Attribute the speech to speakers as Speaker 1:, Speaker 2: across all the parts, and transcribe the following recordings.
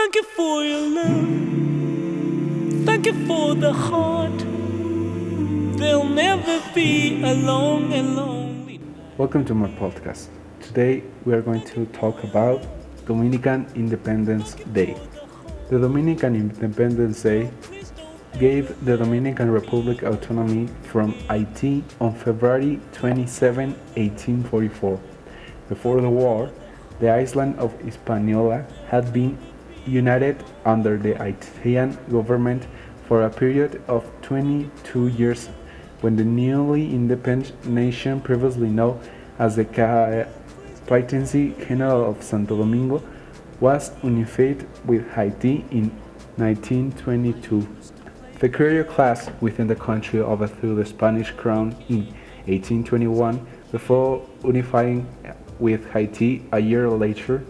Speaker 1: Thank you for your love. Thank you for the heart. There'll never be and lonely.
Speaker 2: Welcome to my podcast. Today we are going to talk about Dominican Independence Day. The Dominican Independence Day gave the Dominican Republic autonomy from Haiti on February 27, 1844. Before the war, the island of Hispaniola had been united under the Haitian government for a period of 22 years when the newly independent nation previously known as the Captaincy General of Santo Domingo was unified with Haiti in 1922. The Creole class within the country overthrew the Spanish crown in 1821 before unifying with Haiti a year later.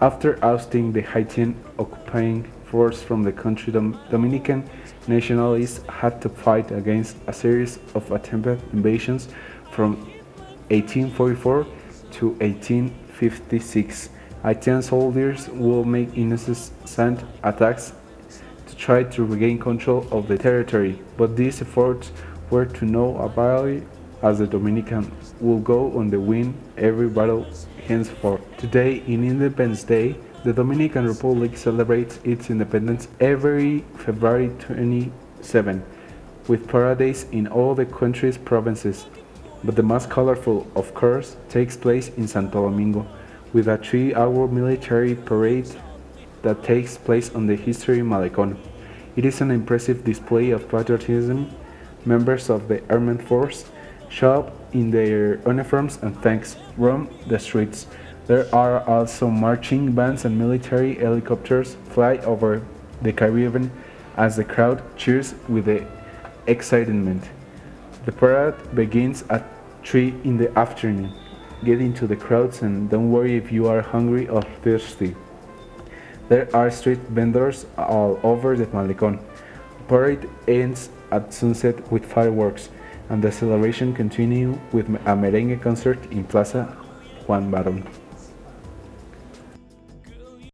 Speaker 2: After ousting the Haitian occupying force from the country, the Dominican nationalists had to fight against a series of attempted invasions from 1844 to 1856. Haitian soldiers would make incessant attacks to try to regain control of the territory, but these efforts were to no avail as the Dominican will go on the win every battle henceforth. Today, in Independence Day, the Dominican Republic celebrates its independence every February 27, with parades in all the country's provinces. But the most colorful, of course, takes place in Santo Domingo, with a three hour military parade that takes place on the History Malecon. It is an impressive display of patriotism. Members of the armed force show up in their uniforms and tanks roam the streets. There are also marching bands and military helicopters fly over the Caribbean as the crowd cheers with excitement. The parade begins at 3 in the afternoon. Get into the crowds and don't worry if you are hungry or thirsty. There are street vendors all over the Malecon. Parade ends at sunset with fireworks and the celebration continues with a merengue concert in Plaza Juan Barón.